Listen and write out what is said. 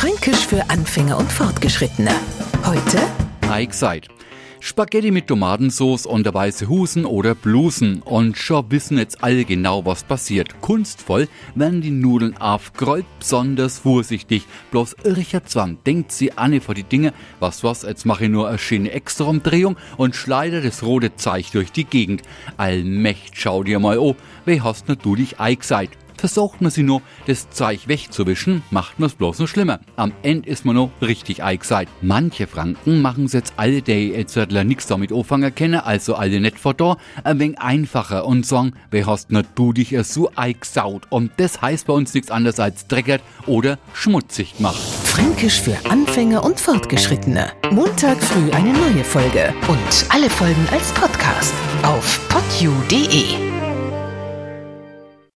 Fränkisch für Anfänger und Fortgeschrittene. Heute Eig seid. Spaghetti mit Tomatensauce und der weiße Husen oder Blusen. Und schon wissen jetzt alle genau, was passiert. Kunstvoll werden die Nudeln aufgerollt, besonders vorsichtig. Bloß irriger Zwang denkt sie an vor die Dinge. Was was, jetzt mache ich nur eine schöne Extraumdrehung und schleide das rote Zeich durch die Gegend. Allmächt, schau dir mal oh, wie hast du dich eingeseit? Versucht man sie nur, das Zeug wegzuwischen, macht man es bloß noch schlimmer. Am Ende ist man noch richtig eingeseit. Manche Franken machen es jetzt alle, die jetzt nichts damit anfangen kennen, also alle nicht vor da, ein wenig einfacher und sagen, wer hast nicht du dich so eingesaut? Und das heißt bei uns nichts anderes als dreckert oder schmutzig gemacht. Fränkisch für Anfänger und Fortgeschrittene. Montag früh eine neue Folge und alle Folgen als Podcast auf podu.de.